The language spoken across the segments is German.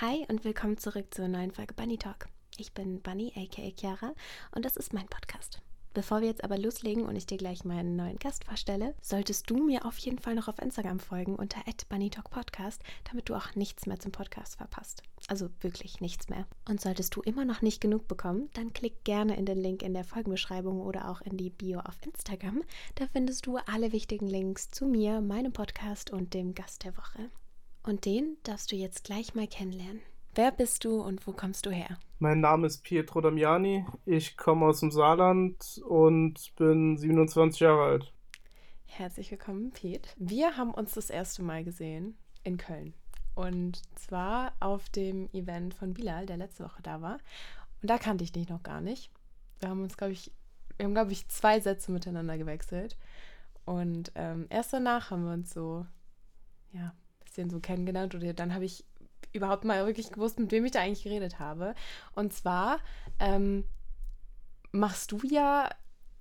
Hi und willkommen zurück zur neuen Folge Bunny Talk. Ich bin Bunny, aka Chiara, und das ist mein Podcast. Bevor wir jetzt aber loslegen und ich dir gleich meinen neuen Gast vorstelle, solltest du mir auf jeden Fall noch auf Instagram folgen unter @bunnytalkpodcast, damit du auch nichts mehr zum Podcast verpasst. Also wirklich nichts mehr. Und solltest du immer noch nicht genug bekommen, dann klick gerne in den Link in der Folgenbeschreibung oder auch in die Bio auf Instagram. Da findest du alle wichtigen Links zu mir, meinem Podcast und dem Gast der Woche. Und den darfst du jetzt gleich mal kennenlernen. Wer bist du und wo kommst du her? Mein Name ist Pietro Damiani. Ich komme aus dem Saarland und bin 27 Jahre alt. Herzlich willkommen, Piet. Wir haben uns das erste Mal gesehen in Köln. Und zwar auf dem Event von Bilal, der letzte Woche da war. Und da kannte ich dich noch gar nicht. Wir haben uns, glaube ich, wir haben, glaube ich, zwei Sätze miteinander gewechselt. Und ähm, erst danach haben wir uns so, ja, bisschen so kennengelernt. Oder dann habe ich überhaupt mal wirklich gewusst, mit wem ich da eigentlich geredet habe. Und zwar ähm, machst du ja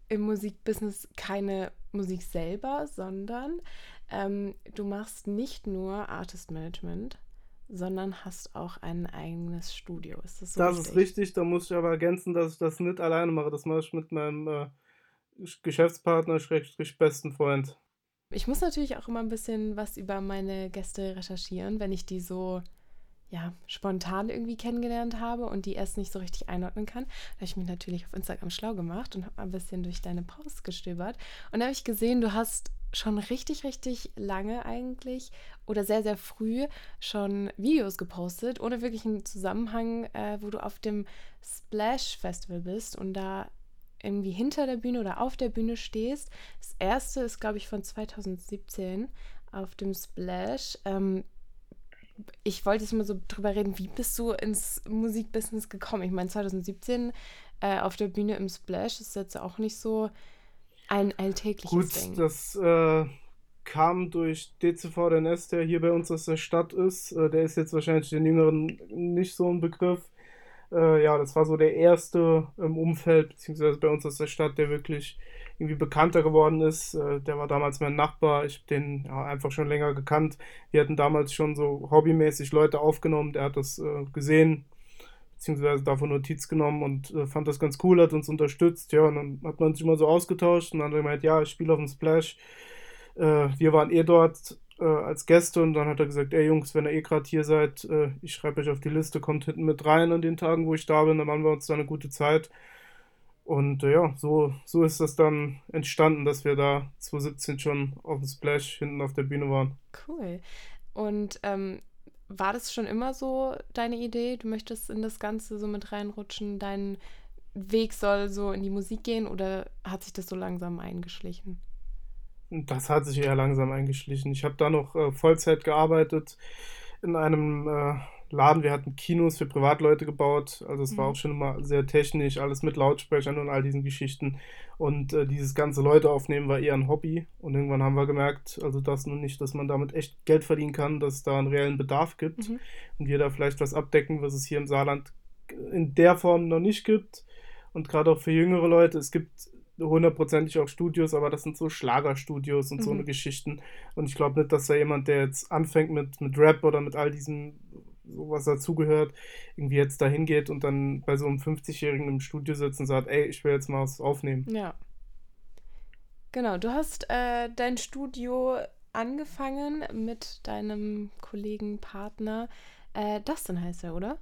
im Musikbusiness keine Musik selber, sondern ähm, du machst nicht nur Artist Management, sondern hast auch ein eigenes Studio. Ist das so? Das richtig? ist richtig, da muss ich aber ergänzen, dass ich das nicht alleine mache. Das mache ich mit meinem äh, Geschäftspartner, Schrägstrich besten Freund. Ich muss natürlich auch immer ein bisschen was über meine Gäste recherchieren, wenn ich die so ja, spontan irgendwie kennengelernt habe und die erst nicht so richtig einordnen kann. Da habe ich mich natürlich auf Instagram schlau gemacht und habe mal ein bisschen durch deine Posts gestöbert. Und da habe ich gesehen, du hast schon richtig, richtig lange eigentlich oder sehr, sehr früh schon Videos gepostet, ohne wirklich einen Zusammenhang, äh, wo du auf dem Splash Festival bist und da irgendwie hinter der Bühne oder auf der Bühne stehst. Das erste ist, glaube ich, von 2017 auf dem Splash. Ähm, ich wollte jetzt mal so drüber reden, wie bist du ins Musikbusiness gekommen? Ich meine, 2017 äh, auf der Bühne im Splash ist jetzt auch nicht so ein alltägliches Gut, Ding. Gut, das äh, kam durch DCVDNS, der hier bei uns aus der Stadt ist. Äh, der ist jetzt wahrscheinlich den Jüngeren nicht so ein Begriff. Äh, ja, das war so der erste im Umfeld, beziehungsweise bei uns aus der Stadt, der wirklich irgendwie bekannter geworden ist. Äh, der war damals mein Nachbar. Ich habe den ja, einfach schon länger gekannt. Wir hatten damals schon so hobbymäßig Leute aufgenommen. Der hat das äh, gesehen, beziehungsweise davon Notiz genommen und äh, fand das ganz cool, hat uns unterstützt. Ja, und dann hat man sich immer so ausgetauscht und dann hat er gemeint, ja, ich spiele auf dem Splash. Äh, wir waren eh dort äh, als Gäste und dann hat er gesagt, ey Jungs, wenn ihr eh gerade hier seid, äh, ich schreibe euch auf die Liste, kommt hinten mit rein an den Tagen, wo ich da bin, dann machen wir uns da eine gute Zeit. Und äh, ja, so, so ist das dann entstanden, dass wir da 2017 schon auf dem Splash hinten auf der Bühne waren. Cool. Und ähm, war das schon immer so deine Idee? Du möchtest in das Ganze so mit reinrutschen? Dein Weg soll so in die Musik gehen oder hat sich das so langsam eingeschlichen? Das hat sich eher langsam eingeschlichen. Ich habe da noch äh, Vollzeit gearbeitet in einem äh, Laden. Wir hatten Kinos für Privatleute gebaut. Also es mhm. war auch schon immer sehr technisch, alles mit Lautsprechern und all diesen Geschichten. Und äh, dieses ganze Leute aufnehmen war eher ein Hobby. Und irgendwann haben wir gemerkt, also das nun nicht, dass man damit echt Geld verdienen kann, dass es da einen reellen Bedarf gibt. Mhm. Und wir da vielleicht was abdecken, was es hier im Saarland in der Form noch nicht gibt. Und gerade auch für jüngere Leute, es gibt hundertprozentig auch Studios, aber das sind so Schlagerstudios und mhm. so eine Geschichten. Und ich glaube nicht, dass da jemand, der jetzt anfängt mit, mit Rap oder mit all diesen so was dazugehört, irgendwie jetzt da hingeht und dann bei so einem 50-Jährigen im Studio sitzt und sagt, ey, ich will jetzt mal was aufnehmen. Ja. Genau, du hast äh, dein Studio angefangen mit deinem Kollegen, Partner. Äh, Dustin heißt er, oder?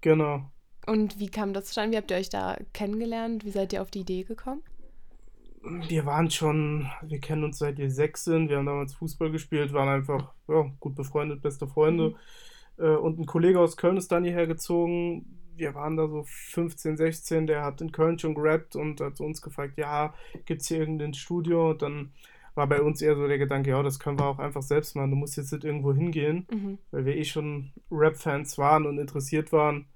Genau. Und wie kam das zustande? Wie habt ihr euch da kennengelernt? Wie seid ihr auf die Idee gekommen? Wir waren schon, wir kennen uns seit wir sechs sind. Wir haben damals Fußball gespielt, waren einfach ja, gut befreundet, beste Freunde. Mhm. Äh, und ein Kollege aus Köln ist dann hierher gezogen. Wir waren da so 15, 16, der hat in Köln schon gerappt und hat uns gefragt, ja, gibt es hier irgendein Studio? Und dann war bei uns eher so der Gedanke, ja, das können wir auch einfach selbst machen. Du musst jetzt nicht irgendwo hingehen, mhm. weil wir eh schon Rap-Fans waren und interessiert waren.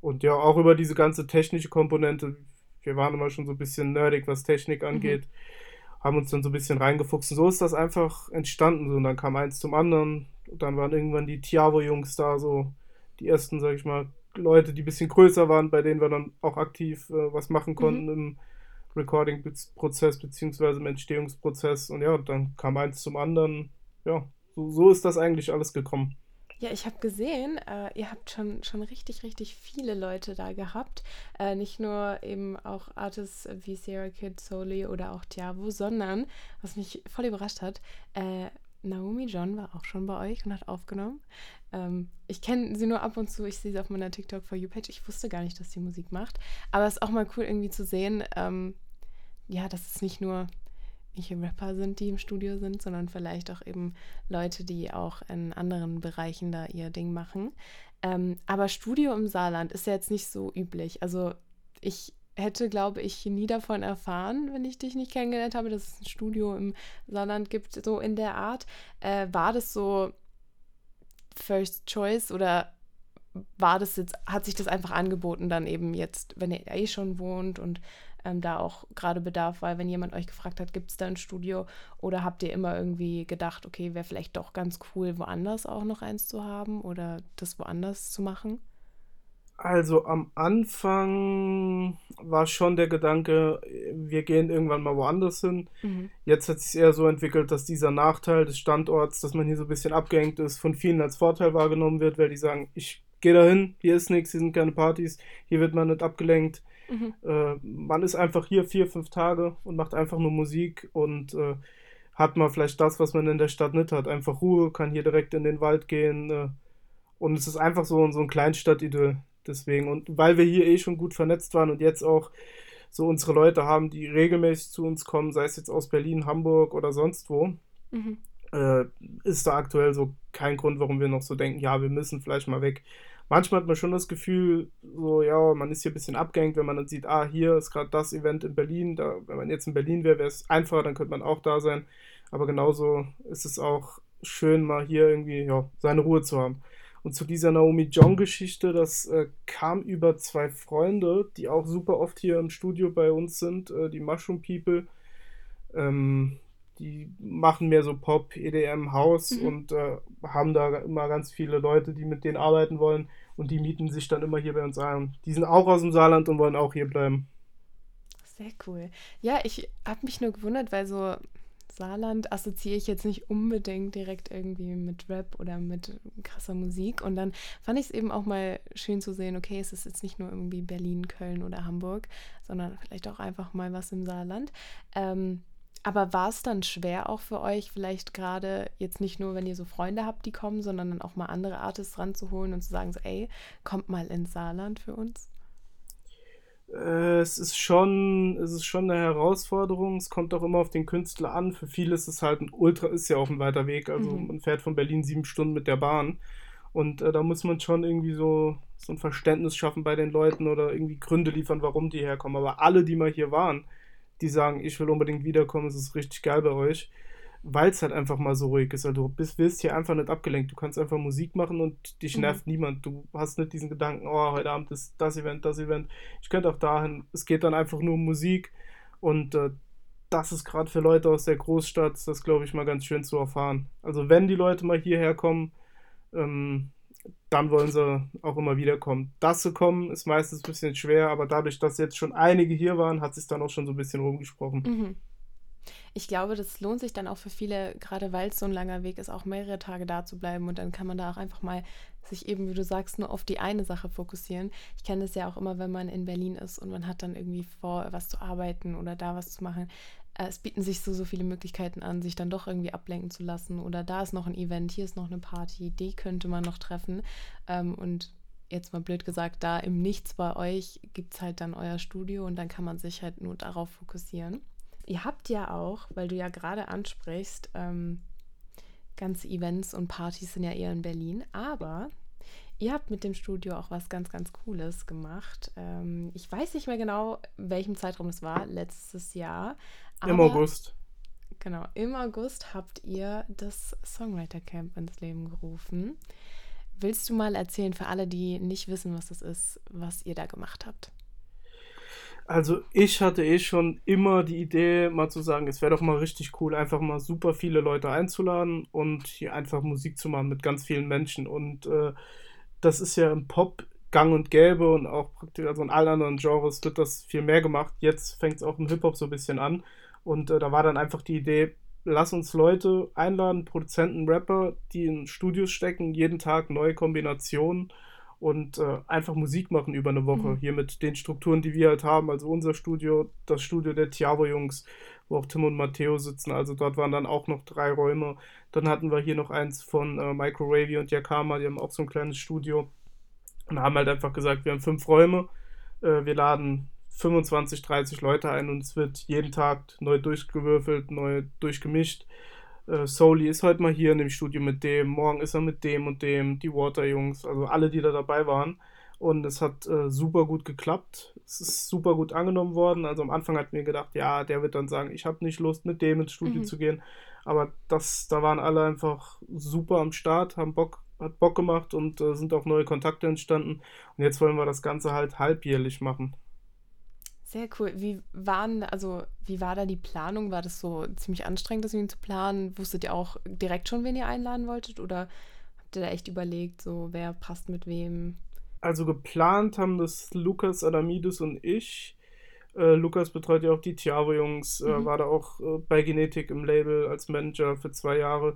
Und ja, auch über diese ganze technische Komponente. Wir waren immer schon so ein bisschen nerdig, was Technik angeht. Mhm. Haben uns dann so ein bisschen reingefuchst. Und so ist das einfach entstanden. und dann kam eins zum anderen dann waren irgendwann die Tiavo-Jungs da, so die ersten, sag ich mal, Leute, die ein bisschen größer waren, bei denen wir dann auch aktiv äh, was machen konnten mhm. im Recording-Prozess beziehungsweise im Entstehungsprozess. Und ja, dann kam eins zum anderen. Ja, so, so ist das eigentlich alles gekommen. Ja, ich habe gesehen, äh, ihr habt schon, schon richtig, richtig viele Leute da gehabt. Äh, nicht nur eben auch Artists wie Sarah Kid, Soli oder auch Tiavo, sondern, was mich voll überrascht hat, äh, Naomi John war auch schon bei euch und hat aufgenommen. Ähm, ich kenne sie nur ab und zu, ich sehe sie auf meiner TikTok For You-Page. Ich wusste gar nicht, dass sie Musik macht. Aber es ist auch mal cool irgendwie zu sehen, ähm, ja, dass es nicht nur welche Rapper sind, die im Studio sind, sondern vielleicht auch eben Leute, die auch in anderen Bereichen da ihr Ding machen. Ähm, aber Studio im Saarland ist ja jetzt nicht so üblich. Also ich hätte, glaube ich, nie davon erfahren, wenn ich dich nicht kennengelernt habe, dass es ein Studio im Saarland gibt, so in der Art. Äh, war das so First Choice oder war das jetzt, hat sich das einfach angeboten, dann eben jetzt, wenn ihr eh schon wohnt und ähm, da auch gerade Bedarf war, wenn jemand euch gefragt hat, gibt es da ein Studio oder habt ihr immer irgendwie gedacht, okay, wäre vielleicht doch ganz cool, woanders auch noch eins zu haben oder das woanders zu machen? Also am Anfang war schon der Gedanke, wir gehen irgendwann mal woanders hin. Mhm. Jetzt hat sich eher so entwickelt, dass dieser Nachteil des Standorts, dass man hier so ein bisschen abgehängt ist, von vielen als Vorteil wahrgenommen wird, weil die sagen, ich gehe dahin, hier ist nichts, hier sind keine Partys, hier wird man nicht abgelenkt. Mhm. Äh, man ist einfach hier vier, fünf Tage und macht einfach nur Musik und äh, hat mal vielleicht das, was man in der Stadt nicht hat. Einfach Ruhe, kann hier direkt in den Wald gehen. Äh, und es ist einfach so, so ein Kleinstadtidyll. Deswegen, und weil wir hier eh schon gut vernetzt waren und jetzt auch so unsere Leute haben, die regelmäßig zu uns kommen, sei es jetzt aus Berlin, Hamburg oder sonst wo, mhm. äh, ist da aktuell so kein Grund, warum wir noch so denken, ja, wir müssen vielleicht mal weg manchmal hat man schon das Gefühl, so, ja, man ist hier ein bisschen abgehängt, wenn man dann sieht, ah, hier ist gerade das Event in Berlin. Da, wenn man jetzt in Berlin wäre, wäre es einfacher, dann könnte man auch da sein. Aber genauso ist es auch schön, mal hier irgendwie ja, seine Ruhe zu haben. Und zu dieser Naomi John-Geschichte, das äh, kam über zwei Freunde, die auch super oft hier im Studio bei uns sind, äh, die Mushroom People. Ähm, die machen mehr so Pop, EDM, House mhm. und äh, haben da immer ganz viele Leute, die mit denen arbeiten wollen und die mieten sich dann immer hier bei uns ein. Die sind auch aus dem Saarland und wollen auch hier bleiben. Sehr cool. Ja, ich habe mich nur gewundert, weil so Saarland assoziiere ich jetzt nicht unbedingt direkt irgendwie mit Rap oder mit krasser Musik. Und dann fand ich es eben auch mal schön zu sehen, okay, es ist jetzt nicht nur irgendwie Berlin, Köln oder Hamburg, sondern vielleicht auch einfach mal was im Saarland. Ähm, aber war es dann schwer auch für euch, vielleicht gerade jetzt nicht nur, wenn ihr so Freunde habt, die kommen, sondern dann auch mal andere Artists ranzuholen und zu sagen, so, ey, kommt mal ins Saarland für uns? Äh, es ist schon, es ist schon eine Herausforderung. Es kommt auch immer auf den Künstler an. Für viele ist es halt ein Ultra, ist ja auch ein weiter Weg. Also mhm. man fährt von Berlin sieben Stunden mit der Bahn. Und äh, da muss man schon irgendwie so, so ein Verständnis schaffen bei den Leuten oder irgendwie Gründe liefern, warum die herkommen. Aber alle, die mal hier waren, die sagen, ich will unbedingt wiederkommen, es ist richtig geil bei euch, weil es halt einfach mal so ruhig ist. Also du bist, wirst hier einfach nicht abgelenkt. Du kannst einfach Musik machen und dich mhm. nervt niemand. Du hast nicht diesen Gedanken, oh, heute Abend ist das Event, das Event. Ich könnte auch dahin. Es geht dann einfach nur um Musik und äh, das ist gerade für Leute aus der Großstadt, das glaube ich mal ganz schön zu erfahren. Also wenn die Leute mal hierher kommen, ähm, dann wollen sie auch immer wieder kommen. Das zu kommen ist meistens ein bisschen schwer, aber dadurch, dass jetzt schon einige hier waren, hat sich dann auch schon so ein bisschen rumgesprochen. Mhm. Ich glaube, das lohnt sich dann auch für viele, gerade weil es so ein langer Weg ist, auch mehrere Tage da zu bleiben und dann kann man da auch einfach mal sich eben, wie du sagst, nur auf die eine Sache fokussieren. Ich kenne es ja auch immer, wenn man in Berlin ist und man hat dann irgendwie vor, was zu arbeiten oder da was zu machen, es bieten sich so, so viele Möglichkeiten an, sich dann doch irgendwie ablenken zu lassen. Oder da ist noch ein Event, hier ist noch eine Party, die könnte man noch treffen. Ähm, und jetzt mal blöd gesagt, da im Nichts bei euch gibt es halt dann euer Studio und dann kann man sich halt nur darauf fokussieren. Ihr habt ja auch, weil du ja gerade ansprichst, ähm, ganze Events und Partys sind ja eher in Berlin, aber ihr habt mit dem Studio auch was ganz, ganz Cooles gemacht. Ähm, ich weiß nicht mehr genau, welchem Zeitraum es war, letztes Jahr, aber, Im August. Genau, im August habt ihr das Songwriter Camp ins Leben gerufen. Willst du mal erzählen für alle, die nicht wissen, was das ist, was ihr da gemacht habt? Also ich hatte eh schon immer die Idee, mal zu sagen, es wäre doch mal richtig cool, einfach mal super viele Leute einzuladen und hier einfach Musik zu machen mit ganz vielen Menschen. Und äh, das ist ja im Pop gang und gäbe und auch praktisch, also in allen anderen Genres wird das viel mehr gemacht. Jetzt fängt es auch im Hip-Hop so ein bisschen an. Und äh, da war dann einfach die Idee, lass uns Leute einladen, Produzenten, Rapper, die in Studios stecken, jeden Tag neue Kombinationen und äh, einfach Musik machen über eine Woche. Mhm. Hier mit den Strukturen, die wir halt haben. Also unser Studio, das Studio der Tiavo-Jungs, wo auch Tim und Matteo sitzen. Also dort waren dann auch noch drei Räume. Dann hatten wir hier noch eins von äh, Microwavy und Yakama, die haben auch so ein kleines Studio. Und haben halt einfach gesagt, wir haben fünf Räume. Äh, wir laden 25, 30 Leute ein und es wird jeden Tag neu durchgewürfelt, neu durchgemischt. Äh, Soli ist heute mal hier in dem Studio mit dem, morgen ist er mit dem und dem, die Water-Jungs, also alle, die da dabei waren. Und es hat äh, super gut geklappt. Es ist super gut angenommen worden. Also am Anfang hatten wir gedacht, ja, der wird dann sagen, ich habe nicht Lust, mit dem ins Studio mhm. zu gehen. Aber das, da waren alle einfach super am Start, haben Bock, hat Bock gemacht und äh, sind auch neue Kontakte entstanden. Und jetzt wollen wir das Ganze halt halbjährlich machen. Sehr cool. Wie waren, also wie war da die Planung? War das so ziemlich anstrengend, das zu planen? Wusstet ihr auch direkt schon, wen ihr einladen wolltet? Oder habt ihr da echt überlegt, so wer passt mit wem? Also geplant haben das Lukas Adamides und ich. Äh, Lukas betreut ja auch die Tiavo-Jungs, äh, mhm. war da auch äh, bei Genetik im Label als Manager für zwei Jahre,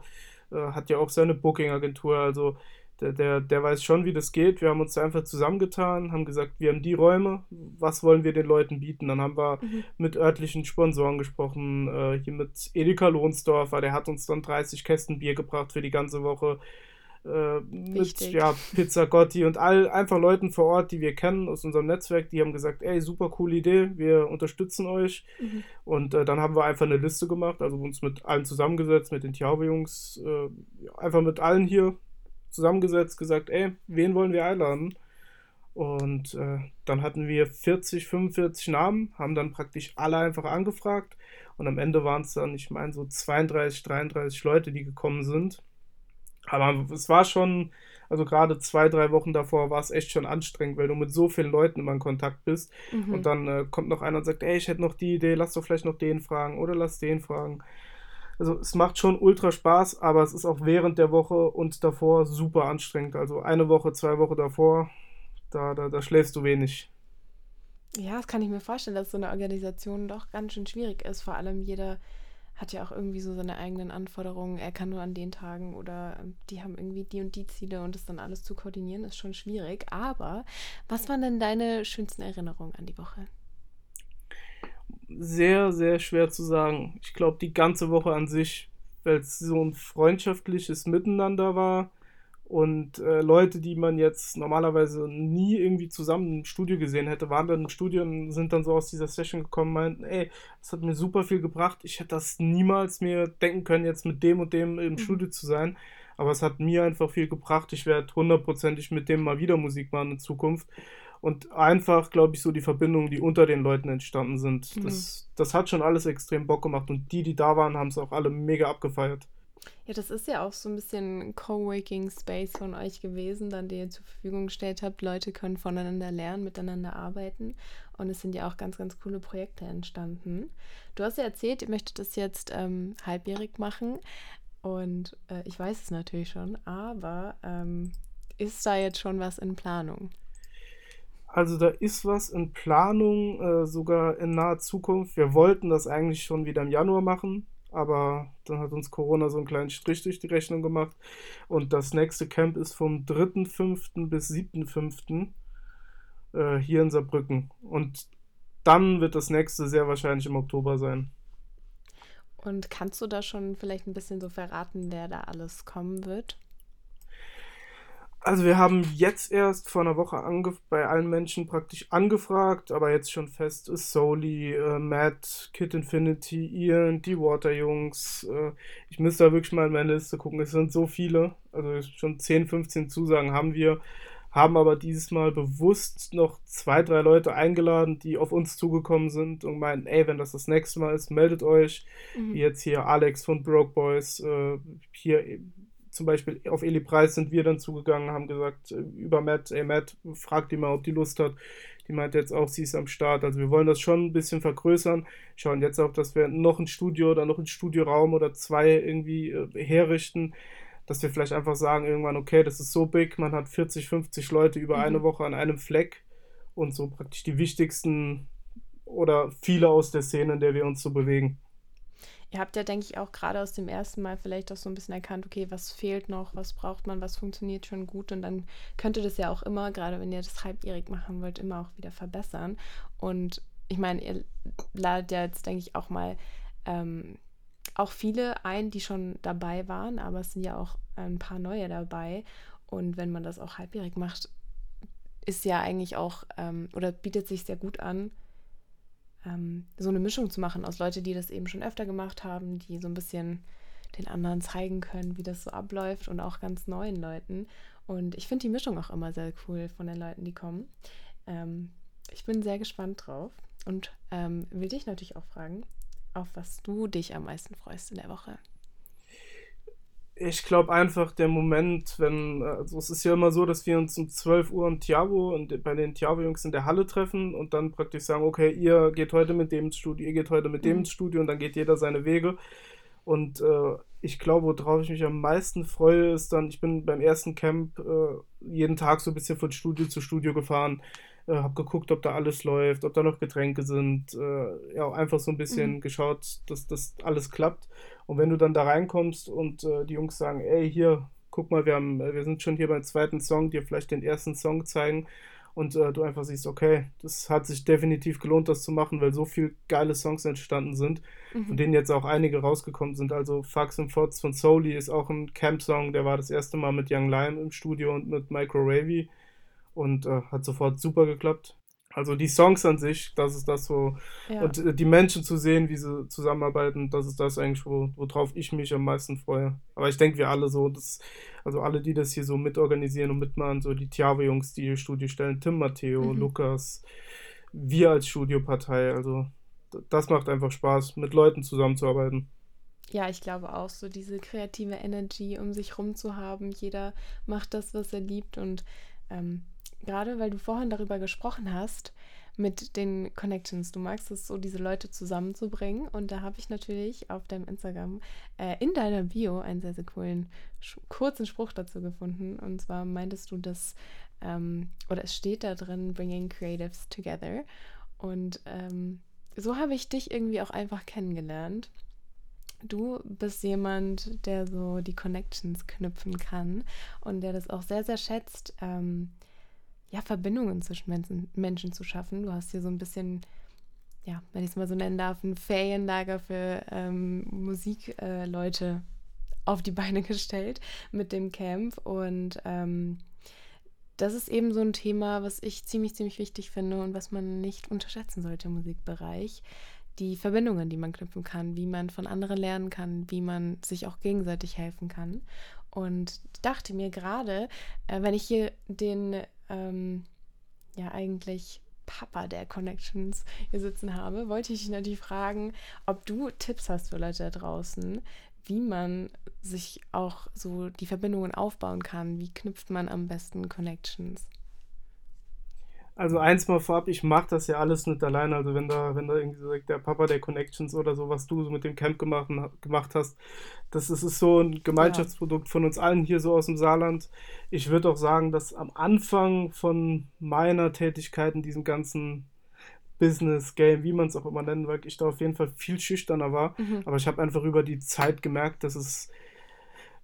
äh, hat ja auch seine Booking-Agentur, also der, der, der weiß schon, wie das geht. Wir haben uns einfach zusammengetan, haben gesagt, wir haben die Räume, was wollen wir den Leuten bieten? Dann haben wir mhm. mit örtlichen Sponsoren gesprochen, äh, hier mit Edeka Lohnsdorfer, der hat uns dann 30 Kästen Bier gebracht für die ganze Woche. Äh, mit ja, Pizza Gotti und all einfach Leuten vor Ort, die wir kennen aus unserem Netzwerk, die haben gesagt, ey, super coole Idee, wir unterstützen euch. Mhm. Und äh, dann haben wir einfach eine Liste gemacht, also uns mit allen zusammengesetzt, mit den Tiaube-Jungs, äh, einfach mit allen hier zusammengesetzt, gesagt, ey, wen wollen wir einladen? Und äh, dann hatten wir 40, 45 Namen, haben dann praktisch alle einfach angefragt. Und am Ende waren es dann, ich meine, so 32, 33 Leute, die gekommen sind. Aber es war schon, also gerade zwei, drei Wochen davor war es echt schon anstrengend, weil du mit so vielen Leuten immer in Kontakt bist. Mhm. Und dann äh, kommt noch einer und sagt, ey, ich hätte noch die Idee, lass doch vielleicht noch den fragen oder lass den fragen. Also es macht schon ultra Spaß, aber es ist auch während der Woche und davor super anstrengend. Also eine Woche, zwei Wochen davor, da, da, da schläfst du wenig. Ja, das kann ich mir vorstellen, dass so eine Organisation doch ganz schön schwierig ist. Vor allem jeder hat ja auch irgendwie so seine eigenen Anforderungen. Er kann nur an den Tagen oder die haben irgendwie die und die Ziele und das dann alles zu koordinieren, ist schon schwierig. Aber was waren denn deine schönsten Erinnerungen an die Woche? Sehr, sehr schwer zu sagen. Ich glaube, die ganze Woche an sich, weil es so ein freundschaftliches Miteinander war und äh, Leute, die man jetzt normalerweise nie irgendwie zusammen im Studio gesehen hätte, waren dann im Studio und sind dann so aus dieser Session gekommen und meinten, ey, das hat mir super viel gebracht. Ich hätte das niemals mir denken können, jetzt mit dem und dem im mhm. Studio zu sein. Aber es hat mir einfach viel gebracht. Ich werde hundertprozentig mit dem mal wieder Musik machen in Zukunft und einfach, glaube ich, so die Verbindungen, die unter den Leuten entstanden sind. Mhm. Das, das hat schon alles extrem Bock gemacht und die, die da waren, haben es auch alle mega abgefeiert. Ja, das ist ja auch so ein bisschen Coworking Space von euch gewesen, dann den ihr zur Verfügung gestellt habt. Leute können voneinander lernen, miteinander arbeiten und es sind ja auch ganz, ganz coole Projekte entstanden. Du hast ja erzählt, ihr möchtet das jetzt ähm, halbjährig machen und äh, ich weiß es natürlich schon, aber ähm, ist da jetzt schon was in Planung? Also da ist was in Planung, äh, sogar in naher Zukunft. Wir wollten das eigentlich schon wieder im Januar machen, aber dann hat uns Corona so einen kleinen Strich durch die Rechnung gemacht. Und das nächste Camp ist vom 3.5. bis 7.5. Äh, hier in Saarbrücken. Und dann wird das nächste sehr wahrscheinlich im Oktober sein. Und kannst du da schon vielleicht ein bisschen so verraten, wer da alles kommen wird? Also wir haben jetzt erst vor einer Woche bei allen Menschen praktisch angefragt, aber jetzt schon fest ist Soli, äh, Matt, Kid Infinity, Ian, die Water-Jungs. Äh, ich müsste da wirklich mal in meine Liste gucken. Es sind so viele. Also schon 10, 15 Zusagen haben wir. Haben aber dieses Mal bewusst noch zwei, drei Leute eingeladen, die auf uns zugekommen sind und meinten, ey, wenn das das nächste Mal ist, meldet euch. Mhm. Jetzt hier Alex von Broke Boys, äh, hier zum Beispiel auf Eli Preis sind wir dann zugegangen, haben gesagt, äh, über Matt, ey Matt, fragt die mal, ob die Lust hat. Die meint jetzt auch, sie ist am Start. Also wir wollen das schon ein bisschen vergrößern. Schauen jetzt auch, dass wir noch ein Studio oder noch ein Studioraum oder zwei irgendwie äh, herrichten, dass wir vielleicht einfach sagen irgendwann, okay, das ist so big, man hat 40, 50 Leute über mhm. eine Woche an einem Fleck und so praktisch die wichtigsten oder viele aus der Szene, in der wir uns so bewegen. Ihr habt ja, denke ich, auch gerade aus dem ersten Mal vielleicht auch so ein bisschen erkannt, okay, was fehlt noch, was braucht man, was funktioniert schon gut. Und dann könnte das ja auch immer, gerade wenn ihr das halbjährig machen wollt, immer auch wieder verbessern. Und ich meine, ihr ladet ja jetzt, denke ich, auch mal ähm, auch viele ein, die schon dabei waren, aber es sind ja auch ein paar neue dabei. Und wenn man das auch halbjährig macht, ist ja eigentlich auch, ähm, oder bietet sich sehr gut an, ähm, so eine Mischung zu machen aus Leuten, die das eben schon öfter gemacht haben, die so ein bisschen den anderen zeigen können, wie das so abläuft und auch ganz neuen Leuten. Und ich finde die Mischung auch immer sehr cool von den Leuten, die kommen. Ähm, ich bin sehr gespannt drauf und ähm, will dich natürlich auch fragen, auf was du dich am meisten freust in der Woche ich glaube einfach der Moment, wenn, also es ist ja immer so, dass wir uns um 12 Uhr in Tiavo und bei den Tiavo-Jungs in der Halle treffen und dann praktisch sagen, okay, ihr geht heute mit dem ins Studio, ihr geht heute mit dem mhm. ins Studio und dann geht jeder seine Wege. Und äh, ich glaube, worauf ich mich am meisten freue, ist dann, ich bin beim ersten Camp äh, jeden Tag so ein bisschen von Studio zu Studio gefahren äh, habe geguckt, ob da alles läuft, ob da noch Getränke sind. Äh, ja, einfach so ein bisschen mhm. geschaut, dass das alles klappt. Und wenn du dann da reinkommst und äh, die Jungs sagen, ey, hier, guck mal, wir, haben, wir sind schon hier beim zweiten Song, dir vielleicht den ersten Song zeigen und äh, du einfach siehst, okay, das hat sich definitiv gelohnt, das zu machen, weil so viele geile Songs entstanden sind, mhm. von denen jetzt auch einige rausgekommen sind. Also Fax and Fots von Soli ist auch ein Camp-Song, der war das erste Mal mit Young Lime im Studio und mit Micro Ravy und äh, hat sofort super geklappt. Also die Songs an sich, das ist das so. Ja. Und äh, die Menschen zu sehen, wie sie zusammenarbeiten, das ist das eigentlich, wo, worauf ich mich am meisten freue. Aber ich denke, wir alle so, das, also alle, die das hier so mitorganisieren und mitmachen, so die Tiave-Jungs, die ihr Studio stellen, Tim Matteo, mhm. Lukas, wir als Studiopartei, also das macht einfach Spaß, mit Leuten zusammenzuarbeiten. Ja, ich glaube auch, so diese kreative Energy um sich rum zu haben. Jeder macht das, was er liebt und ähm, gerade weil du vorhin darüber gesprochen hast, mit den Connections. Du magst es so, diese Leute zusammenzubringen. Und da habe ich natürlich auf deinem Instagram äh, in deiner Bio einen sehr, sehr coolen, kurzen Spruch dazu gefunden. Und zwar meintest du, dass, ähm, oder es steht da drin, bringing creatives together. Und ähm, so habe ich dich irgendwie auch einfach kennengelernt. Du bist jemand, der so die Connections knüpfen kann und der das auch sehr, sehr schätzt, ähm, ja, Verbindungen zwischen Menschen, Menschen zu schaffen. Du hast hier so ein bisschen, ja, wenn ich es mal so nennen darf, ein Ferienlager für ähm, Musikleute äh, auf die Beine gestellt mit dem Camp. Und ähm, das ist eben so ein Thema, was ich ziemlich, ziemlich wichtig finde und was man nicht unterschätzen sollte im Musikbereich. Die Verbindungen, die man knüpfen kann, wie man von anderen lernen kann, wie man sich auch gegenseitig helfen kann. Und dachte mir gerade, äh, wenn ich hier den ähm, ja eigentlich Papa der Connections hier sitzen habe, wollte ich dich natürlich fragen, ob du Tipps hast für Leute da draußen, wie man sich auch so die Verbindungen aufbauen kann. Wie knüpft man am besten Connections? Also eins mal vorab, ich mache das ja alles nicht alleine. Also wenn da, wenn da irgendwie so der Papa der Connections oder so, was du so mit dem Camp gemacht, gemacht hast, das ist, ist so ein Gemeinschaftsprodukt ja. von uns allen hier so aus dem Saarland. Ich würde auch sagen, dass am Anfang von meiner Tätigkeit in diesem ganzen Business, Game, wie man es auch immer nennen will, ich da auf jeden Fall viel schüchterner war. Mhm. Aber ich habe einfach über die Zeit gemerkt, dass es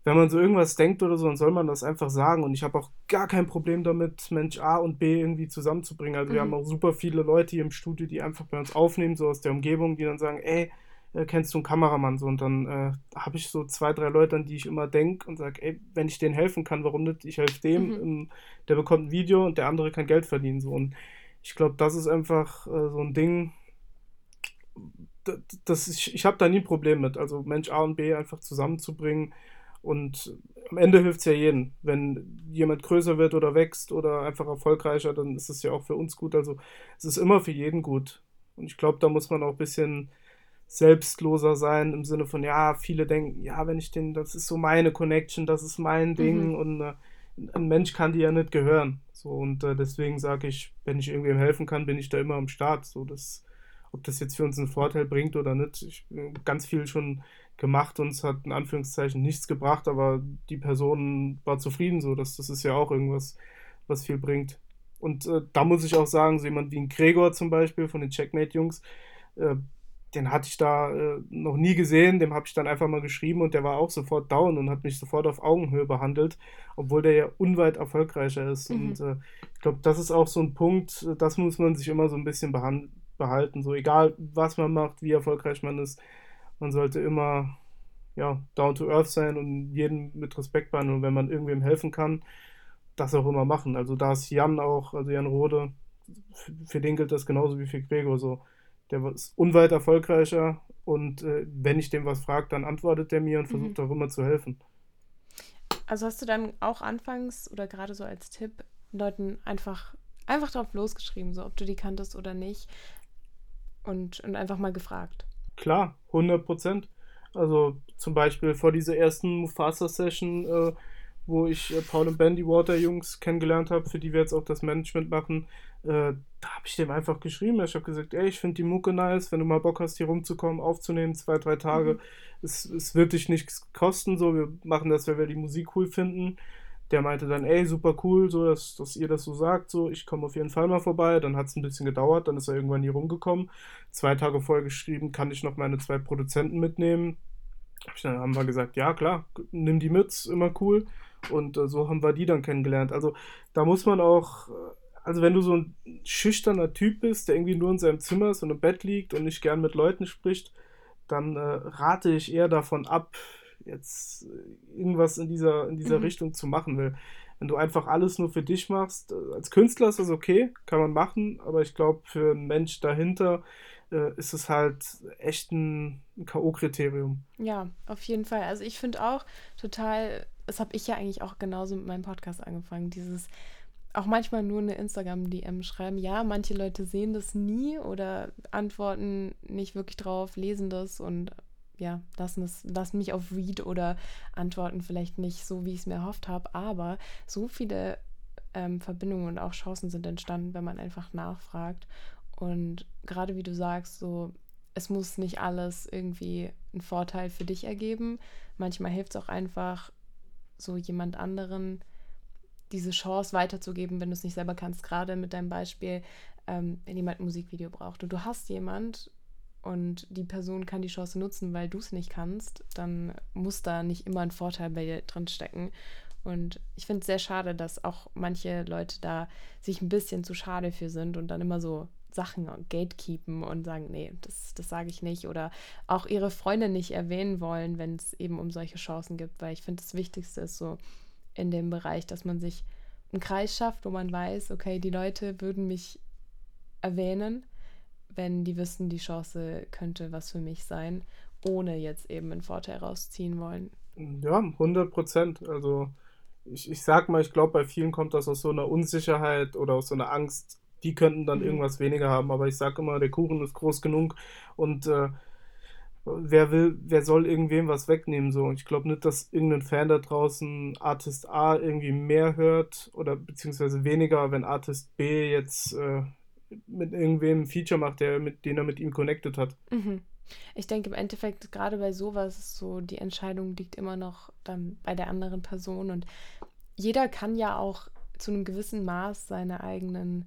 wenn man so irgendwas denkt oder so, dann soll man das einfach sagen. Und ich habe auch gar kein Problem damit, Mensch A und B irgendwie zusammenzubringen. Also mhm. wir haben auch super viele Leute hier im Studio, die einfach bei uns aufnehmen, so aus der Umgebung, die dann sagen, ey, äh, kennst du einen Kameramann? So, und dann äh, habe ich so zwei, drei Leute, an die ich immer denke und sage, ey, wenn ich denen helfen kann, warum nicht? Ich helfe dem, mhm. Ähm, der bekommt ein Video und der andere kann Geld verdienen. So. Und ich glaube, das ist einfach äh, so ein Ding, das, ich, ich habe da nie ein Problem mit. Also Mensch A und B einfach zusammenzubringen und am Ende hilft es ja jedem. Wenn jemand größer wird oder wächst oder einfach erfolgreicher, dann ist es ja auch für uns gut. Also es ist immer für jeden gut. Und ich glaube, da muss man auch ein bisschen selbstloser sein im Sinne von, ja, viele denken, ja, wenn ich den, das ist so meine Connection, das ist mein Ding mhm. und äh, ein Mensch kann die ja nicht gehören. So und äh, deswegen sage ich, wenn ich irgendwem helfen kann, bin ich da immer am Start. So das, ob das jetzt für uns einen Vorteil bringt oder nicht, ich ganz viel schon gemacht und es hat in Anführungszeichen nichts gebracht, aber die Person war zufrieden so. Das, das ist ja auch irgendwas, was viel bringt. Und äh, da muss ich auch sagen, so jemand wie ein Gregor zum Beispiel von den Checkmate-Jungs, äh, den hatte ich da äh, noch nie gesehen, dem habe ich dann einfach mal geschrieben und der war auch sofort down und hat mich sofort auf Augenhöhe behandelt, obwohl der ja unweit erfolgreicher ist. Mhm. Und äh, ich glaube, das ist auch so ein Punkt, das muss man sich immer so ein bisschen behalten. So egal, was man macht, wie erfolgreich man ist, man sollte immer ja, down to earth sein und jeden mit Respekt behandeln. Und wenn man irgendwem helfen kann, das auch immer machen. Also da ist Jan auch, also Jan Rode, für den gilt das genauso wie für Gregor so der ist unweit erfolgreicher und äh, wenn ich dem was frage, dann antwortet er mir und versucht mhm. auch immer zu helfen. Also hast du dann auch anfangs oder gerade so als Tipp Leuten einfach, einfach drauf losgeschrieben, so ob du die kanntest oder nicht und, und einfach mal gefragt? Klar, 100 Prozent. Also zum Beispiel vor dieser ersten Mufasa-Session, äh, wo ich äh, Paul und Ben, die Water-Jungs, kennengelernt habe, für die wir jetzt auch das Management machen, äh, da habe ich dem einfach geschrieben. Ich habe gesagt, ey, ich finde die Mucke nice, wenn du mal Bock hast, hier rumzukommen, aufzunehmen, zwei, drei Tage. Mhm. Es, es wird dich nichts kosten, so, wir machen das, weil wir die Musik cool finden. Der meinte dann, ey, super cool, so, dass, dass ihr das so sagt, so, ich komme auf jeden Fall mal vorbei. Dann hat es ein bisschen gedauert, dann ist er irgendwann hier rumgekommen. Zwei Tage vorher geschrieben, kann ich noch meine zwei Produzenten mitnehmen. Dann haben wir gesagt, ja, klar, nimm die mit, immer cool. Und äh, so haben wir die dann kennengelernt. Also da muss man auch äh, also wenn du so ein schüchterner Typ bist, der irgendwie nur in seinem Zimmer ist und im Bett liegt und nicht gern mit Leuten spricht, dann äh, rate ich eher davon ab, jetzt äh, irgendwas in dieser, in dieser mhm. Richtung zu machen. Weil wenn du einfach alles nur für dich machst, äh, als Künstler ist das okay, kann man machen, aber ich glaube, für einen Mensch dahinter äh, ist es halt echt ein K.O.-Kriterium. Ja, auf jeden Fall. Also ich finde auch total, das habe ich ja eigentlich auch genauso mit meinem Podcast angefangen, dieses auch manchmal nur eine Instagram-DM schreiben. Ja, manche Leute sehen das nie oder antworten nicht wirklich drauf, lesen das und ja, lassen, es, lassen mich auf Read oder antworten vielleicht nicht so, wie ich es mir erhofft habe. Aber so viele ähm, Verbindungen und auch Chancen sind entstanden, wenn man einfach nachfragt. Und gerade wie du sagst, so, es muss nicht alles irgendwie einen Vorteil für dich ergeben. Manchmal hilft es auch einfach, so jemand anderen diese Chance weiterzugeben, wenn du es nicht selber kannst. Gerade mit deinem Beispiel, ähm, wenn jemand ein Musikvideo braucht und du hast jemand und die Person kann die Chance nutzen, weil du es nicht kannst, dann muss da nicht immer ein Vorteil bei dir drin stecken. Und ich finde es sehr schade, dass auch manche Leute da sich ein bisschen zu schade für sind und dann immer so Sachen gatekeepen und sagen, nee, das, das sage ich nicht. Oder auch ihre Freunde nicht erwähnen wollen, wenn es eben um solche Chancen gibt. Weil ich finde, das Wichtigste ist so, in dem Bereich, dass man sich einen Kreis schafft, wo man weiß, okay, die Leute würden mich erwähnen, wenn die wissen, die Chance könnte was für mich sein, ohne jetzt eben einen Vorteil rausziehen wollen. Ja, 100 Prozent. Also ich, ich sag mal, ich glaube, bei vielen kommt das aus so einer Unsicherheit oder aus so einer Angst, die könnten dann mhm. irgendwas weniger haben. Aber ich sage immer, der Kuchen ist groß genug und äh, wer will, wer soll irgendwem was wegnehmen so. Ich glaube nicht, dass irgendein Fan da draußen Artist A irgendwie mehr hört oder beziehungsweise weniger, wenn Artist B jetzt äh, mit irgendwem ein Feature macht, der mit den er mit ihm connected hat. Mhm. Ich denke im Endeffekt gerade bei sowas so die Entscheidung liegt immer noch dann bei der anderen Person und jeder kann ja auch zu einem gewissen Maß seine eigenen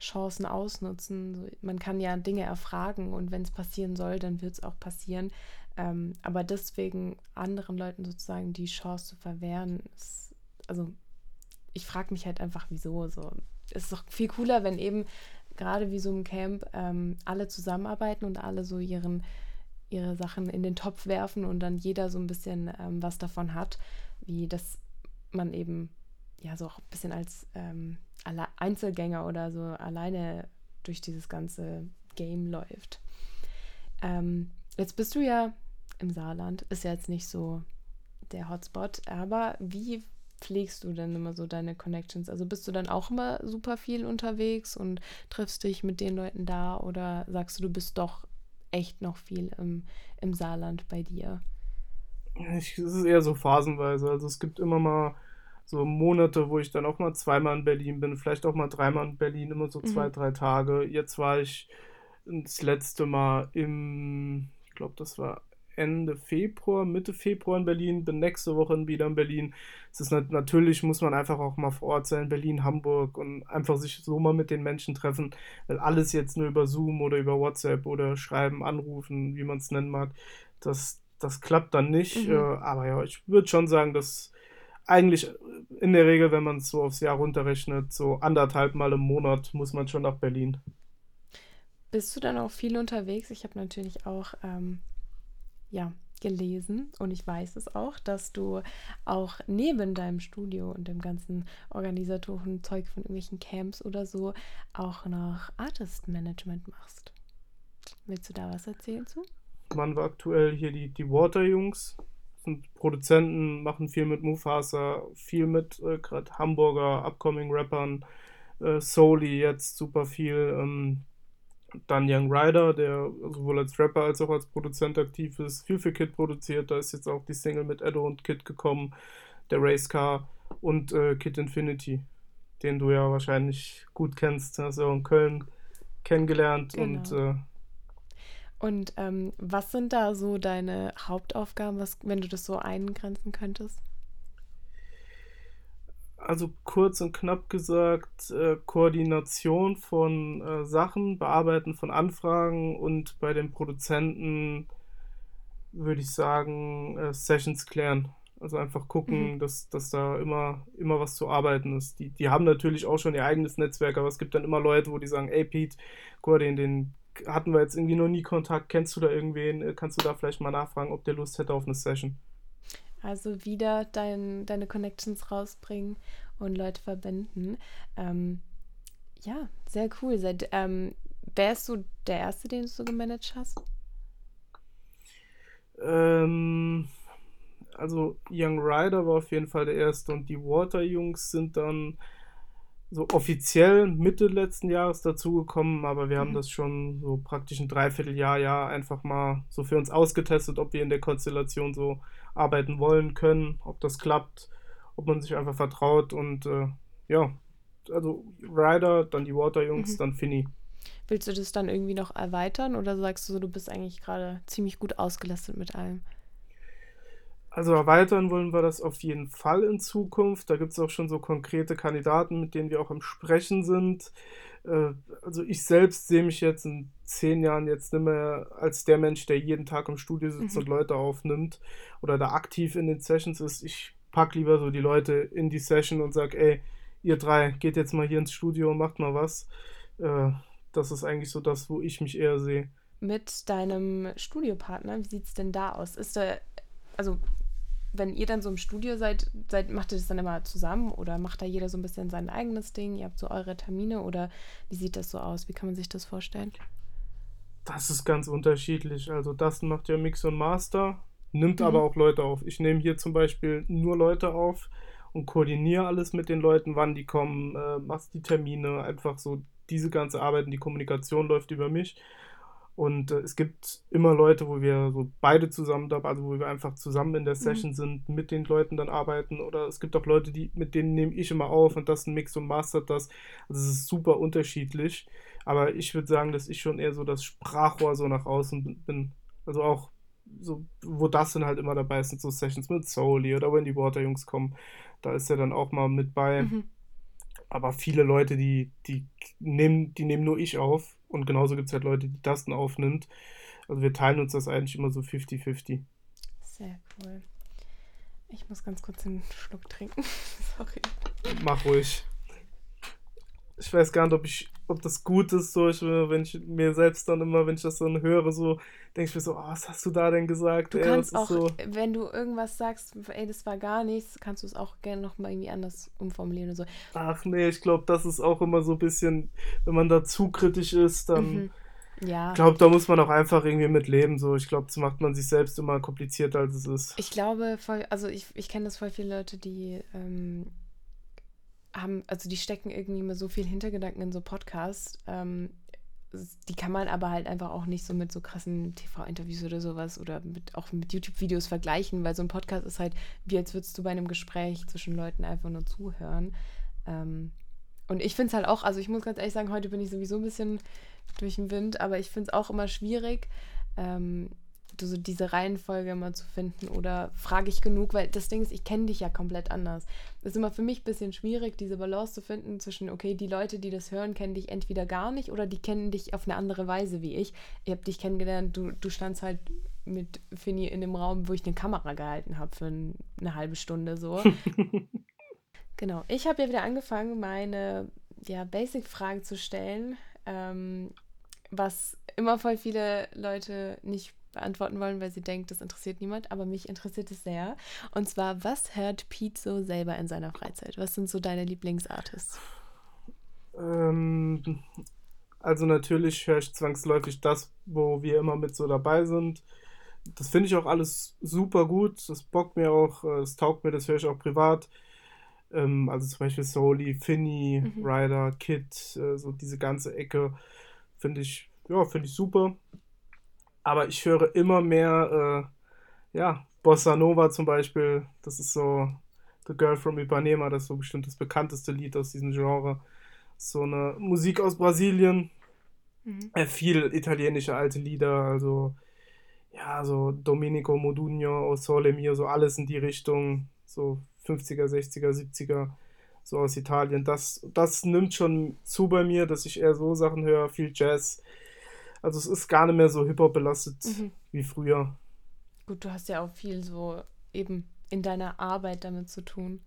Chancen ausnutzen. Man kann ja Dinge erfragen und wenn es passieren soll, dann wird es auch passieren. Ähm, aber deswegen anderen Leuten sozusagen die Chance zu verwehren, ist, also ich frage mich halt einfach, wieso. So. Es ist doch viel cooler, wenn eben gerade wie so im Camp ähm, alle zusammenarbeiten und alle so ihren, ihre Sachen in den Topf werfen und dann jeder so ein bisschen ähm, was davon hat, wie dass man eben ja so auch ein bisschen als ähm, Einzelgänger oder so alleine durch dieses ganze Game läuft. Ähm, jetzt bist du ja im Saarland, ist ja jetzt nicht so der Hotspot, aber wie pflegst du denn immer so deine Connections? Also bist du dann auch immer super viel unterwegs und triffst dich mit den Leuten da oder sagst du, du bist doch echt noch viel im, im Saarland bei dir? es ist eher so phasenweise. Also es gibt immer mal so Monate, wo ich dann auch mal zweimal in Berlin bin, vielleicht auch mal dreimal in Berlin, immer so zwei, mhm. drei Tage. Jetzt war ich das letzte Mal im, ich glaube, das war Ende Februar, Mitte Februar in Berlin, bin nächste Woche wieder in Berlin. Es ist natürlich, muss man einfach auch mal vor Ort sein, Berlin, Hamburg und einfach sich so mal mit den Menschen treffen, weil alles jetzt nur über Zoom oder über WhatsApp oder Schreiben, Anrufen, wie man es nennen mag, das, das klappt dann nicht. Mhm. Äh, aber ja, ich würde schon sagen, dass eigentlich in der Regel, wenn man es so aufs Jahr runterrechnet, so anderthalb Mal im Monat muss man schon nach Berlin. Bist du dann auch viel unterwegs? Ich habe natürlich auch ähm, ja, gelesen und ich weiß es auch, dass du auch neben deinem Studio und dem ganzen organisatorischen Zeug von irgendwelchen Camps oder so auch noch Artist Management machst. Willst du da was erzählen zu? Man war aktuell hier die, die Water-Jungs, sind Produzenten, machen viel mit Mufasa, viel mit äh, gerade Hamburger Upcoming-Rappern, äh, Soli jetzt super viel. Ähm, dann Young Rider, der sowohl als Rapper als auch als Produzent aktiv ist, viel für Kid produziert. Da ist jetzt auch die Single mit Edo und Kid gekommen, der Race Car und äh, Kid Infinity, den du ja wahrscheinlich gut kennst. Hast du auch in Köln kennengelernt genau. und. Äh, und ähm, was sind da so deine Hauptaufgaben, was, wenn du das so eingrenzen könntest? Also kurz und knapp gesagt, äh, Koordination von äh, Sachen, Bearbeiten von Anfragen und bei den Produzenten würde ich sagen, äh, Sessions klären. Also einfach gucken, mhm. dass, dass da immer, immer was zu arbeiten ist. Die, die haben natürlich auch schon ihr eigenes Netzwerk, aber es gibt dann immer Leute, wo die sagen, ey Pete, guck den, den hatten wir jetzt irgendwie noch nie Kontakt, kennst du da irgendwen? Kannst du da vielleicht mal nachfragen, ob der Lust hätte auf eine Session? Also wieder dein, deine Connections rausbringen und Leute verbinden. Ähm, ja, sehr cool. Seit, ähm, wärst du der Erste, den du so gemanagt hast? Ähm, also Young Rider war auf jeden Fall der Erste und die Water-Jungs sind dann so offiziell Mitte letzten Jahres dazugekommen, aber wir mhm. haben das schon so praktisch ein Dreivierteljahr, Jahr einfach mal so für uns ausgetestet, ob wir in der Konstellation so arbeiten wollen können, ob das klappt, ob man sich einfach vertraut und äh, ja, also Ryder, dann die Water-Jungs, mhm. dann Finny. Willst du das dann irgendwie noch erweitern oder sagst du so, du bist eigentlich gerade ziemlich gut ausgelastet mit allem? Also erweitern wollen wir das auf jeden Fall in Zukunft. Da gibt es auch schon so konkrete Kandidaten, mit denen wir auch im Sprechen sind. Äh, also ich selbst sehe mich jetzt in zehn Jahren jetzt nicht mehr als der Mensch, der jeden Tag im Studio sitzt mhm. und Leute aufnimmt oder da aktiv in den Sessions ist. Ich packe lieber so die Leute in die Session und sage, ey, ihr drei, geht jetzt mal hier ins Studio und macht mal was. Äh, das ist eigentlich so das, wo ich mich eher sehe. Mit deinem Studiopartner, wie sieht es denn da aus? Ist der, also wenn ihr dann so im Studio seid, seid, macht ihr das dann immer zusammen oder macht da jeder so ein bisschen sein eigenes Ding? Ihr habt so eure Termine oder wie sieht das so aus? Wie kann man sich das vorstellen? Das ist ganz unterschiedlich. Also Dustin macht ja Mix und Master, nimmt mhm. aber auch Leute auf. Ich nehme hier zum Beispiel nur Leute auf und koordiniere alles mit den Leuten, wann die kommen, äh, machst die Termine, einfach so diese ganze Arbeit und die Kommunikation läuft über mich. Und äh, es gibt immer Leute, wo wir so beide zusammen da, also wo wir einfach zusammen in der mhm. Session mhm. sind, mit den Leuten dann arbeiten. Oder es gibt auch Leute, die, mit denen nehme ich immer auf und das ein Mix und mastert das. Also es ist super unterschiedlich. Aber ich würde sagen, dass ich schon eher so das Sprachrohr so nach außen bin. Also auch so, wo das dann halt immer dabei ist, sind so Sessions mit Soli oder wenn die Water Jungs kommen, da ist er dann auch mal mit bei. Mhm. Aber viele Leute, die, die nehmen, die nehmen nur ich auf und genauso gibt es halt Leute, die Tasten aufnimmt. Also wir teilen uns das eigentlich immer so 50-50. Sehr cool. Ich muss ganz kurz einen Schluck trinken. Sorry. Mach ruhig. Ich weiß gar nicht, ob ich, ob das gut ist, so ich, wenn ich mir selbst dann immer, wenn ich das dann höre, so denke ich mir so, oh, was hast du da denn gesagt? Du ey, kannst auch, so... wenn du irgendwas sagst, ey, das war gar nichts, kannst du es auch gerne nochmal irgendwie anders umformulieren oder so. Ach nee, ich glaube, das ist auch immer so ein bisschen, wenn man da zu kritisch ist, dann. Mhm. Ja. Ich glaube, da muss man auch einfach irgendwie mit leben. So. Ich glaube, das macht man sich selbst immer komplizierter, als es ist. Ich glaube, voll, also ich, ich kenne das voll viele Leute, die ähm, haben, also die stecken irgendwie immer so viel Hintergedanken in so Podcasts. Ähm, die kann man aber halt einfach auch nicht so mit so krassen TV-Interviews oder sowas oder mit, auch mit YouTube-Videos vergleichen, weil so ein Podcast ist halt, wie als würdest du bei einem Gespräch zwischen Leuten einfach nur zuhören. Ähm, und ich finde es halt auch, also ich muss ganz ehrlich sagen, heute bin ich sowieso ein bisschen durch den Wind, aber ich finde es auch immer schwierig, ähm, so diese Reihenfolge immer zu finden oder frage ich genug, weil das Ding ist, ich kenne dich ja komplett anders. Es ist immer für mich ein bisschen schwierig, diese Balance zu finden zwischen, okay, die Leute, die das hören, kennen dich entweder gar nicht oder die kennen dich auf eine andere Weise wie ich. Ich habe dich kennengelernt, du, du standst halt mit Finny in dem Raum, wo ich eine Kamera gehalten habe für eine halbe Stunde so. genau. Ich habe ja wieder angefangen, meine ja, Basic-Fragen zu stellen, ähm, was immer voll viele Leute nicht beantworten wollen, weil sie denkt, das interessiert niemand, aber mich interessiert es sehr. Und zwar, was hört Pete so selber in seiner Freizeit? Was sind so deine Lieblingsartists? Ähm, also natürlich höre ich zwangsläufig das, wo wir immer mit so dabei sind. Das finde ich auch alles super gut. Das bockt mir auch, äh, es taugt mir, das höre ich auch privat. Ähm, also zum Beispiel Soli, Finny, mhm. Ryder, Kid, äh, so diese ganze Ecke finde ich, ja, finde ich super. Aber ich höre immer mehr, äh, ja, Bossa Nova zum Beispiel. Das ist so The Girl from Ipanema, das ist so bestimmt das bekannteste Lied aus diesem Genre. So eine Musik aus Brasilien. Mhm. Äh, viel italienische alte Lieder, also ja, so Domenico Modugno, O Sole Mio, so alles in die Richtung, so 50er, 60er, 70er, so aus Italien. Das, das nimmt schon zu bei mir, dass ich eher so Sachen höre, viel Jazz. Also es ist gar nicht mehr so Hip-Hop belastet mhm. wie früher. Gut, du hast ja auch viel so eben in deiner Arbeit damit zu tun,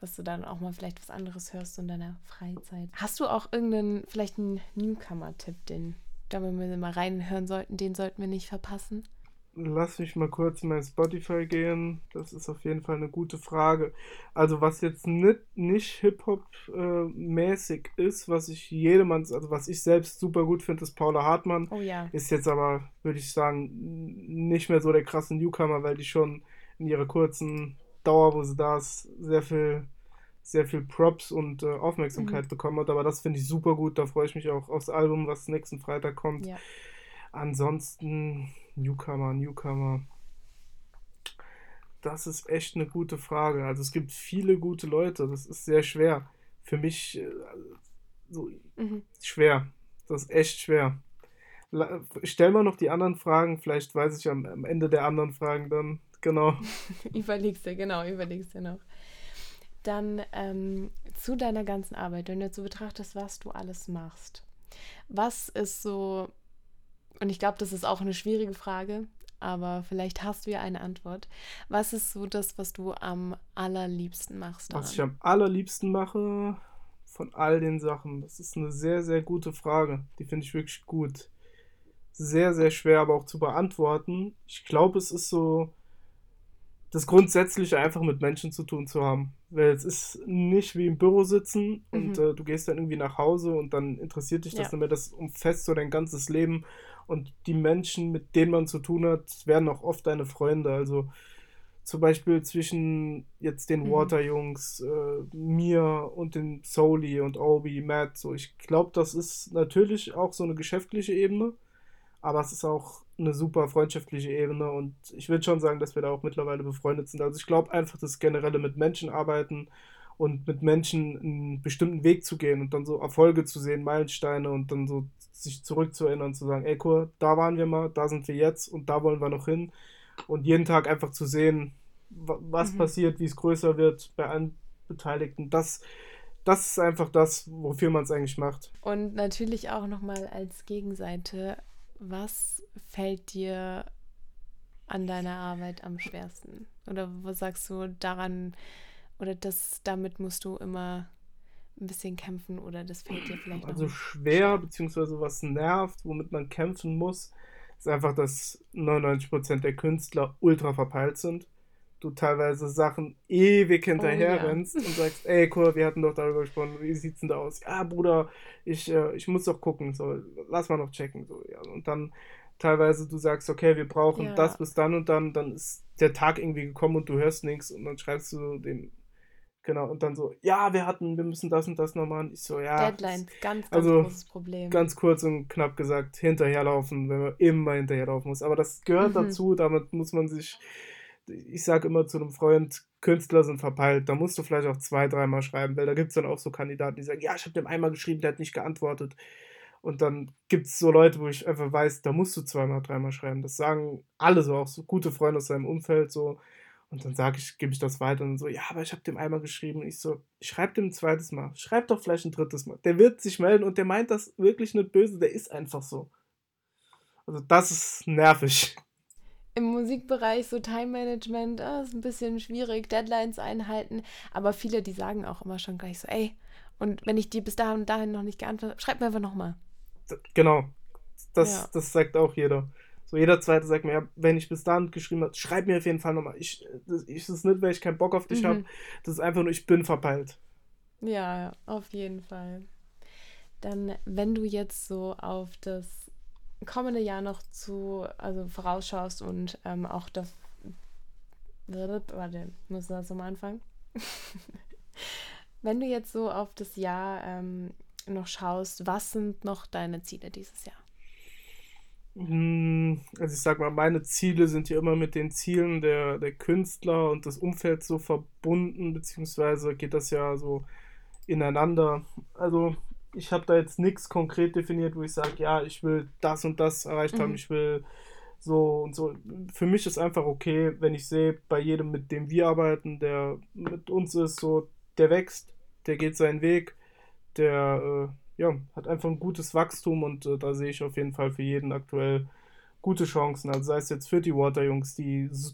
dass du dann auch mal vielleicht was anderes hörst in deiner Freizeit. Hast du auch irgendeinen, vielleicht einen Newcomer-Tipp, den da wir mal reinhören sollten, den sollten wir nicht verpassen? Lass mich mal kurz in mein Spotify gehen. Das ist auf jeden Fall eine gute Frage. Also was jetzt nicht, nicht Hip-Hop-mäßig äh, ist, was ich jedermanns, also was ich selbst super gut finde, ist Paula Hartmann. Oh ja. Ist jetzt aber, würde ich sagen, nicht mehr so der krasse Newcomer, weil die schon in ihrer kurzen Dauer, wo sie da ist, sehr viel, sehr viel Props und äh, Aufmerksamkeit mhm. bekommen hat. Aber das finde ich super gut. Da freue ich mich auch aufs Album, was nächsten Freitag kommt. Ja. Ansonsten Newcomer, Newcomer. Das ist echt eine gute Frage. Also es gibt viele gute Leute. Das ist sehr schwer. Für mich äh, so mhm. schwer. Das ist echt schwer. Stell mal noch die anderen Fragen. Vielleicht weiß ich am, am Ende der anderen Fragen dann. Genau. überlegst du, genau, überlegst du noch. Dann ähm, zu deiner ganzen Arbeit, wenn du jetzt so betrachtest, was du alles machst. Was ist so und ich glaube, das ist auch eine schwierige Frage, aber vielleicht hast du ja eine Antwort. Was ist so das, was du am allerliebsten machst? Daran? Was ich am allerliebsten mache von all den Sachen, das ist eine sehr, sehr gute Frage. Die finde ich wirklich gut. Sehr, sehr schwer aber auch zu beantworten. Ich glaube, es ist so das Grundsätzliche einfach mit Menschen zu tun zu haben. Weil es ist nicht wie im Büro sitzen und mhm. äh, du gehst dann irgendwie nach Hause und dann interessiert dich das ja. nicht mehr. Das umfasst so dein ganzes Leben und die Menschen, mit denen man zu tun hat, werden auch oft deine Freunde. Also zum Beispiel zwischen jetzt den mhm. Water-Jungs, äh, mir und den Soli und Obi, Matt. So, ich glaube, das ist natürlich auch so eine geschäftliche Ebene, aber es ist auch eine super freundschaftliche Ebene und ich würde schon sagen, dass wir da auch mittlerweile befreundet sind. Also ich glaube einfach, das generelle mit Menschen arbeiten und mit Menschen einen bestimmten Weg zu gehen und dann so Erfolge zu sehen, Meilensteine und dann so sich zurückzuerinnern und zu sagen, ey cool, da waren wir mal, da sind wir jetzt und da wollen wir noch hin. Und jeden Tag einfach zu sehen, was mhm. passiert, wie es größer wird bei allen Beteiligten. Das, das ist einfach das, wofür man es eigentlich macht. Und natürlich auch nochmal als Gegenseite, was fällt dir an deiner Arbeit am schwersten? Oder was sagst du daran, oder das, damit musst du immer ein bisschen kämpfen oder das fällt dir vielleicht Also schwer, beziehungsweise was nervt, womit man kämpfen muss, ist einfach, dass 99% der Künstler ultra verpeilt sind. Du teilweise Sachen ewig hinterher oh, ja. rennst und sagst, ey, cool, wir hatten doch darüber gesprochen, wie sieht's denn da aus? Ja, Bruder, ich, äh, ich muss doch gucken, so, lass mal noch checken, so, ja. Und dann teilweise du sagst, okay, wir brauchen ja. das bis dann und dann, dann ist der Tag irgendwie gekommen und du hörst nichts und dann schreibst du den Genau, und dann so, ja, wir hatten, wir müssen das und das noch machen. Ich so, ja. Deadline, ganz, ganz also, großes Problem. Ganz kurz und knapp gesagt, hinterherlaufen, wenn man immer hinterherlaufen muss. Aber das gehört mhm. dazu, damit muss man sich, ich sage immer zu einem Freund, Künstler sind verpeilt, da musst du vielleicht auch zwei, dreimal schreiben, weil da gibt es dann auch so Kandidaten, die sagen, ja, ich habe dem einmal geschrieben, der hat nicht geantwortet. Und dann gibt es so Leute, wo ich einfach weiß, da musst du zweimal, dreimal schreiben. Das sagen alle so, auch so gute Freunde aus seinem Umfeld so. Und dann sage ich, gebe ich das weiter und so, ja, aber ich habe dem einmal geschrieben. Und ich so, schreib dem ein zweites Mal. Schreib doch vielleicht ein drittes Mal. Der wird sich melden und der meint das wirklich nicht böse, der ist einfach so. Also das ist nervig. Im Musikbereich so Time Management ah, ist ein bisschen schwierig, Deadlines einhalten, aber viele, die sagen auch immer schon gleich so, ey, und wenn ich dir bis dahin und dahin noch nicht geantwortet habe, schreib mir einfach nochmal. Genau. Das, ja. das sagt auch jeder. So jeder zweite sagt mir, ja, wenn ich bis dahin geschrieben habe, schreib mir auf jeden Fall nochmal. Ich, das ist nicht, weil ich keinen Bock auf dich mhm. habe. Das ist einfach nur, ich bin verpeilt. Ja, auf jeden Fall. Dann, wenn du jetzt so auf das kommende Jahr noch zu, also vorausschaust und ähm, auch das. Warte, muss das nochmal anfangen? Wenn du jetzt so auf das Jahr ähm, noch schaust, was sind noch deine Ziele dieses Jahr? Hm, also ich sag mal, meine Ziele sind ja immer mit den Zielen der, der Künstler und des Umfelds so verbunden, beziehungsweise geht das ja so ineinander. Also ich habe da jetzt nichts konkret definiert, wo ich sage, ja, ich will das und das erreicht mhm. haben, ich will so und so. Für mich ist einfach okay, wenn ich sehe, bei jedem, mit dem wir arbeiten, der mit uns ist, so, der wächst, der geht seinen Weg, der äh, ja, hat einfach ein gutes Wachstum und äh, da sehe ich auf jeden Fall für jeden aktuell gute Chancen. Also sei es jetzt für die Water-Jungs, die so,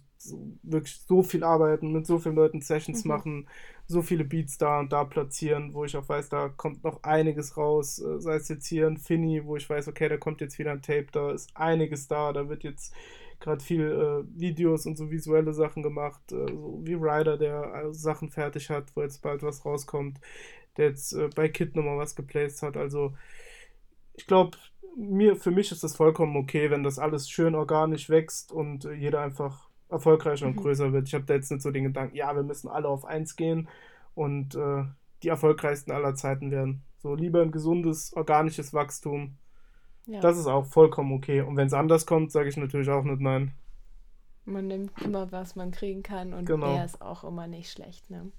wirklich so viel arbeiten, mit so vielen Leuten Sessions mhm. machen, so viele Beats da und da platzieren, wo ich auch weiß, da kommt noch einiges raus. Äh, sei es jetzt hier ein Finny, wo ich weiß, okay, da kommt jetzt wieder ein Tape, da ist einiges da, da wird jetzt gerade viel äh, Videos und so visuelle Sachen gemacht, äh, so wie Ryder, der äh, Sachen fertig hat, wo jetzt bald was rauskommt, der jetzt äh, bei Kid nochmal was geplaced hat. Also ich glaube, mir, für mich ist das vollkommen okay, wenn das alles schön organisch wächst und äh, jeder einfach erfolgreicher mhm. und größer wird. Ich habe da jetzt nicht so den Gedanken, ja, wir müssen alle auf eins gehen und äh, die erfolgreichsten aller Zeiten werden. So lieber ein gesundes, organisches Wachstum. Ja. Das ist auch vollkommen okay. Und wenn es anders kommt, sage ich natürlich auch nicht nein. Man nimmt immer, was man kriegen kann und genau. der ist auch immer nicht schlecht. Ne?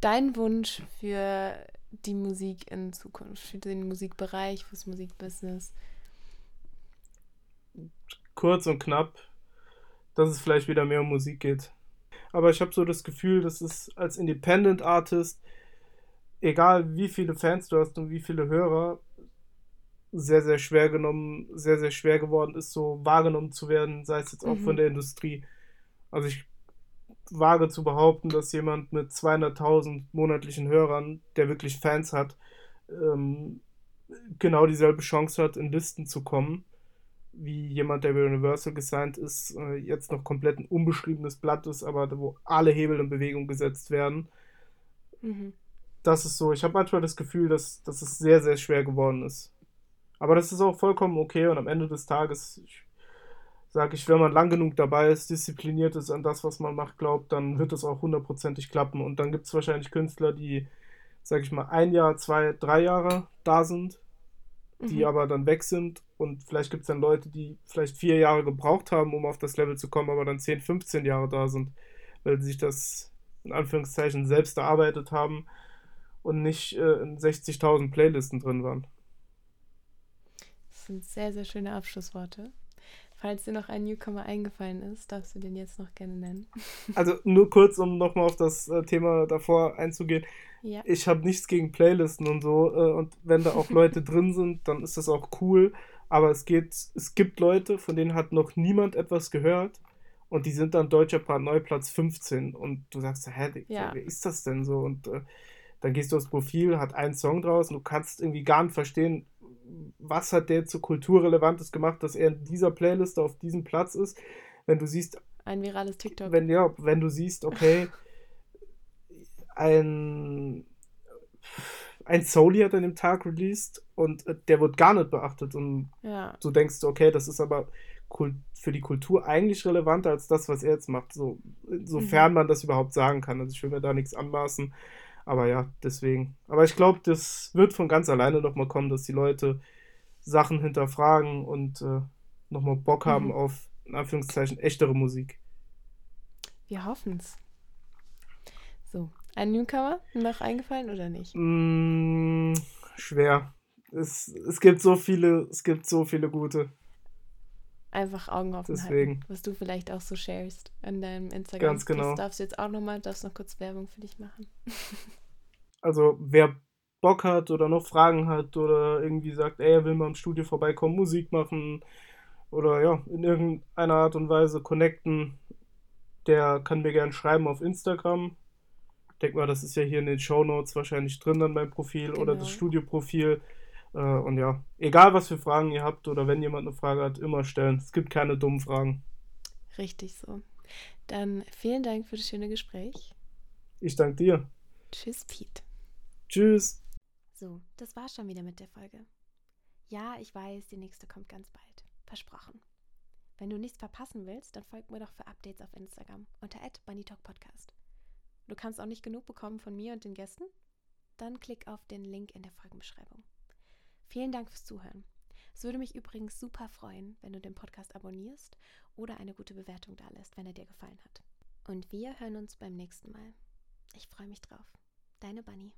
Dein Wunsch für die Musik in Zukunft, für den Musikbereich, fürs Musikbusiness? Kurz und knapp, dass es vielleicht wieder mehr um Musik geht. Aber ich habe so das Gefühl, dass es als Independent Artist, egal wie viele Fans du hast und wie viele Hörer, sehr, sehr schwer genommen, sehr, sehr schwer geworden ist, so wahrgenommen zu werden, sei es jetzt auch mhm. von der Industrie. Also ich wage zu behaupten, dass jemand mit 200.000 monatlichen Hörern, der wirklich Fans hat, ähm, genau dieselbe Chance hat, in Listen zu kommen, wie jemand, der bei Universal gesigned ist, äh, jetzt noch komplett ein unbeschriebenes Blatt ist, aber wo alle Hebel in Bewegung gesetzt werden. Mhm. Das ist so. Ich habe manchmal das Gefühl, dass, dass es sehr, sehr schwer geworden ist. Aber das ist auch vollkommen okay und am Ende des Tages, ich sage ich, wenn man lang genug dabei ist, diszipliniert ist an das, was man macht, glaubt, dann wird es auch hundertprozentig klappen. Und dann gibt es wahrscheinlich Künstler, die, sage ich mal, ein Jahr, zwei, drei Jahre da sind, die mhm. aber dann weg sind. Und vielleicht gibt es dann Leute, die vielleicht vier Jahre gebraucht haben, um auf das Level zu kommen, aber dann 10, 15 Jahre da sind, weil sie sich das in Anführungszeichen selbst erarbeitet haben und nicht äh, in 60.000 Playlisten drin waren. Das sind sehr, sehr schöne Abschlussworte. Falls dir noch ein Newcomer eingefallen ist, darfst du den jetzt noch gerne nennen. Also nur kurz, um nochmal auf das äh, Thema davor einzugehen. Ja. Ich habe nichts gegen Playlisten und so. Äh, und wenn da auch Leute drin sind, dann ist das auch cool. Aber es geht, es gibt Leute, von denen hat noch niemand etwas gehört. Und die sind dann deutscher Part Neuplatz 15. Und du sagst, hä, ja. wer ist das denn so? Und äh, dann gehst du aufs Profil, hat einen Song draus und du kannst irgendwie gar nicht verstehen, was hat der zu Kulturrelevantes gemacht, dass er in dieser Playlist auf diesem Platz ist. Wenn du siehst. Ein virales TikTok. Wenn, ja, wenn du siehst, okay, ein, ein Soli hat an dem Tag released und äh, der wird gar nicht beachtet. Und ja. du denkst, okay, das ist aber für die Kultur eigentlich relevanter als das, was er jetzt macht. So, sofern mhm. man das überhaupt sagen kann. Also ich will mir da nichts anmaßen. Aber ja, deswegen. Aber ich glaube, das wird von ganz alleine nochmal kommen, dass die Leute Sachen hinterfragen und äh, nochmal Bock haben mhm. auf, in Anführungszeichen, echtere Musik. Wir hoffen es. So, ein Newcomer noch eingefallen oder nicht? Mm, schwer. es, es gibt so viele, es gibt so viele gute. Einfach Augen offen Deswegen. halten, was du vielleicht auch so sharest an deinem Instagram. Ganz genau. Das darfst du jetzt auch nochmal, darfst noch kurz Werbung für dich machen. Also wer Bock hat oder noch Fragen hat oder irgendwie sagt, ey, er will mal im Studio vorbeikommen, Musik machen oder ja, in irgendeiner Art und Weise connecten, der kann mir gerne schreiben auf Instagram. Ich denke mal, das ist ja hier in den Show Notes wahrscheinlich drin dann beim Profil oder Genau. das Studioprofil. Äh, und ja, egal was für Fragen ihr habt oder wenn jemand eine Frage hat, immer stellen. Es gibt keine dummen Fragen. Richtig so. Dann vielen Dank für das schöne Gespräch. Ich danke dir. Tschüss, Pete. Tschüss. So, das war's schon wieder mit der Folge. Ja, ich weiß, die nächste kommt ganz bald. Versprochen. Wenn du nichts verpassen willst, dann folg mir doch für Updates auf Instagram unter @bunnytalkpodcast. Du kannst auch nicht genug bekommen von mir und den Gästen? Dann klick auf den Link in der Folgenbeschreibung. Vielen Dank fürs Zuhören. Es würde mich übrigens super freuen, wenn du den Podcast abonnierst oder eine gute Bewertung da lässt, wenn er dir gefallen hat. Und wir hören uns beim nächsten Mal. Ich freue mich drauf. Deine Bunny.